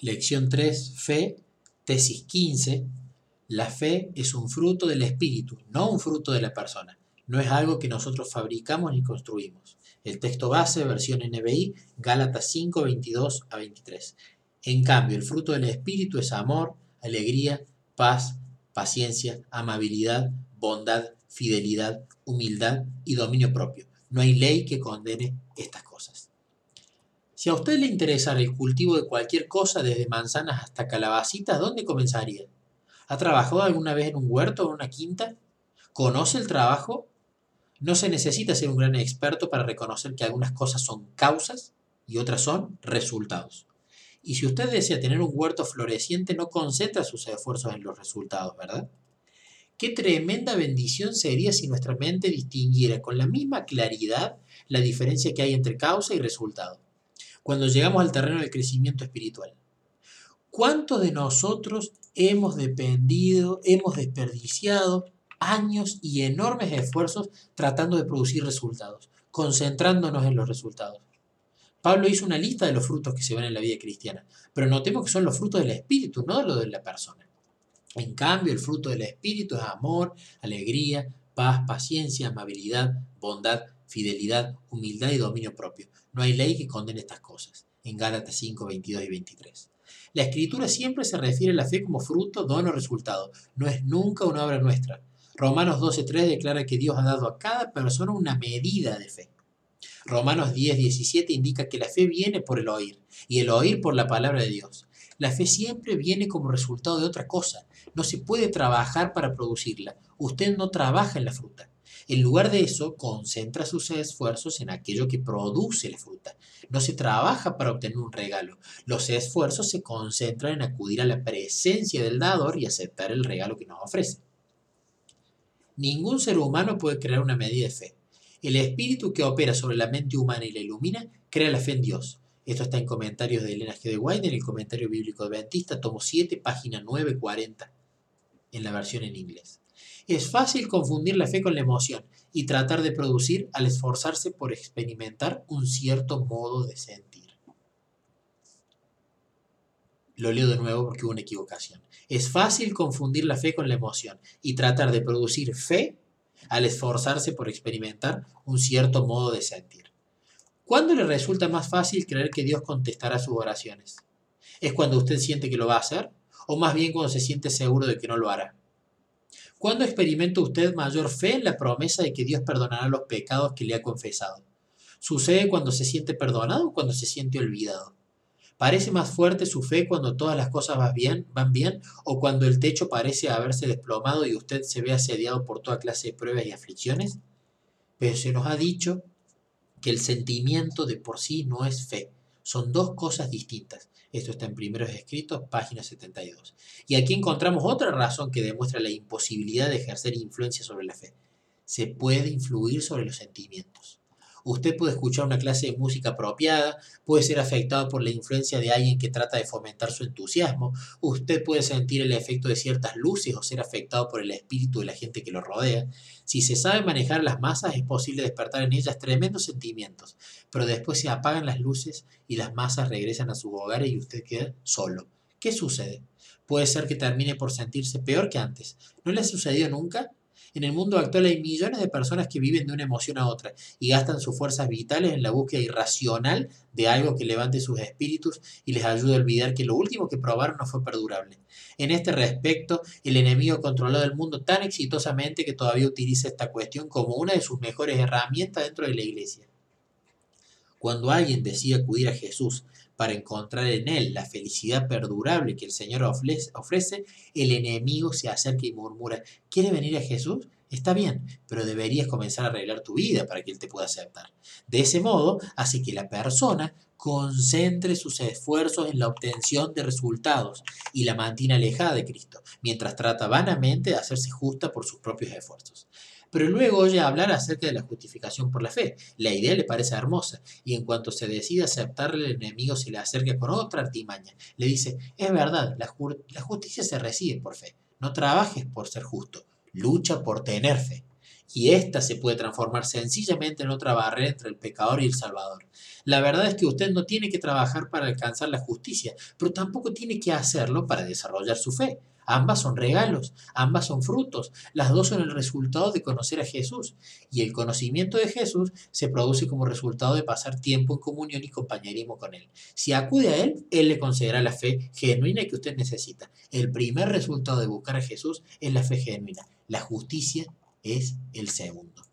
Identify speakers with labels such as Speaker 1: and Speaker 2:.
Speaker 1: Lección 3, Fe, tesis 15. La fe es un fruto del espíritu, no un fruto de la persona. No es algo que nosotros fabricamos ni construimos. El texto base, versión NBI, Gálatas 5, 22 a 23. En cambio, el fruto del espíritu es amor, alegría, paz, paciencia, amabilidad, bondad, fidelidad, humildad y dominio propio. No hay ley que condene estas cosas. Si a usted le interesara el cultivo de cualquier cosa, desde manzanas hasta calabacitas, ¿dónde comenzaría? ¿Ha trabajado alguna vez en un huerto o en una quinta? ¿Conoce el trabajo? No se necesita ser un gran experto para reconocer que algunas cosas son causas y otras son resultados. Y si usted desea tener un huerto floreciente, no concentra sus esfuerzos en los resultados, ¿verdad? Qué tremenda bendición sería si nuestra mente distinguiera con la misma claridad la diferencia que hay entre causa y resultado cuando llegamos al terreno del crecimiento espiritual. ¿Cuántos de nosotros hemos dependido, hemos desperdiciado años y enormes esfuerzos tratando de producir resultados, concentrándonos en los resultados? Pablo hizo una lista de los frutos que se ven en la vida cristiana, pero notemos que son los frutos del Espíritu, no de lo de la persona. En cambio, el fruto del Espíritu es amor, alegría, paz, paciencia, amabilidad, bondad, fidelidad, humildad y dominio propio. No hay ley que condene estas cosas. En Gálatas 5, 22 y 23. La escritura siempre se refiere a la fe como fruto, don o resultado. No es nunca una obra nuestra. Romanos 12.3 declara que Dios ha dado a cada persona una medida de fe. Romanos 10, 17 indica que la fe viene por el oír y el oír por la palabra de Dios. La fe siempre viene como resultado de otra cosa. No se puede trabajar para producirla. Usted no trabaja en la fruta. En lugar de eso, concentra sus esfuerzos en aquello que produce la fruta. No se trabaja para obtener un regalo. Los esfuerzos se concentran en acudir a la presencia del dador y aceptar el regalo que nos ofrece. Ningún ser humano puede crear una medida de fe. El espíritu que opera sobre la mente humana y la ilumina crea la fe en Dios. Esto está en comentarios de Elena G. de en el comentario bíblico adventista, tomo 7, página 940, en la versión en inglés. Es fácil confundir la fe con la emoción y tratar de producir al esforzarse por experimentar un cierto modo de sentir. Lo leo de nuevo porque hubo una equivocación. Es fácil confundir la fe con la emoción y tratar de producir fe al esforzarse por experimentar un cierto modo de sentir. ¿Cuándo le resulta más fácil creer que Dios contestará sus oraciones? ¿Es cuando usted siente que lo va a hacer? ¿O más bien cuando se siente seguro de que no lo hará? ¿Cuándo experimenta usted mayor fe en la promesa de que Dios perdonará los pecados que le ha confesado? ¿Sucede cuando se siente perdonado o cuando se siente olvidado? ¿Parece más fuerte su fe cuando todas las cosas van bien, van bien o cuando el techo parece haberse desplomado y usted se ve asediado por toda clase de pruebas y aflicciones? Pero se nos ha dicho que el sentimiento de por sí no es fe. Son dos cosas distintas. Esto está en Primeros Escritos, página 72. Y aquí encontramos otra razón que demuestra la imposibilidad de ejercer influencia sobre la fe. Se puede influir sobre los sentimientos. Usted puede escuchar una clase de música apropiada, puede ser afectado por la influencia de alguien que trata de fomentar su entusiasmo, usted puede sentir el efecto de ciertas luces o ser afectado por el espíritu de la gente que lo rodea. Si se sabe manejar las masas es posible despertar en ellas tremendos sentimientos, pero después se apagan las luces y las masas regresan a su hogar y usted queda solo. ¿Qué sucede? Puede ser que termine por sentirse peor que antes. ¿No le ha sucedido nunca? En el mundo actual hay millones de personas que viven de una emoción a otra y gastan sus fuerzas vitales en la búsqueda irracional de algo que levante sus espíritus y les ayude a olvidar que lo último que probaron no fue perdurable. En este respecto, el enemigo ha controlado el mundo tan exitosamente que todavía utiliza esta cuestión como una de sus mejores herramientas dentro de la iglesia. Cuando alguien decide acudir a Jesús para encontrar en él la felicidad perdurable que el Señor ofrece, el enemigo se acerca y murmura, ¿quiere venir a Jesús? Está bien, pero deberías comenzar a arreglar tu vida para que Él te pueda aceptar. De ese modo, hace que la persona concentre sus esfuerzos en la obtención de resultados y la mantiene alejada de Cristo, mientras trata vanamente de hacerse justa por sus propios esfuerzos. Pero luego oye hablar acerca de la justificación por la fe. La idea le parece hermosa, y en cuanto se decide aceptarle, el enemigo se le acerca con otra artimaña. Le dice, es verdad, la, la justicia se recibe por fe. No trabajes por ser justo, lucha por tener fe. y ésta se puede transformar sencillamente en otra barrera entre el pecador y el Salvador. La verdad es que usted no tiene que trabajar para alcanzar la justicia, pero tampoco tiene que hacerlo para desarrollar su fe. Ambas son regalos, ambas son frutos, las dos son el resultado de conocer a Jesús. Y el conocimiento de Jesús se produce como resultado de pasar tiempo en comunión y compañerismo con Él. Si acude a Él, Él le concederá la fe genuina que usted necesita. El primer resultado de buscar a Jesús es la fe genuina. La justicia es el segundo.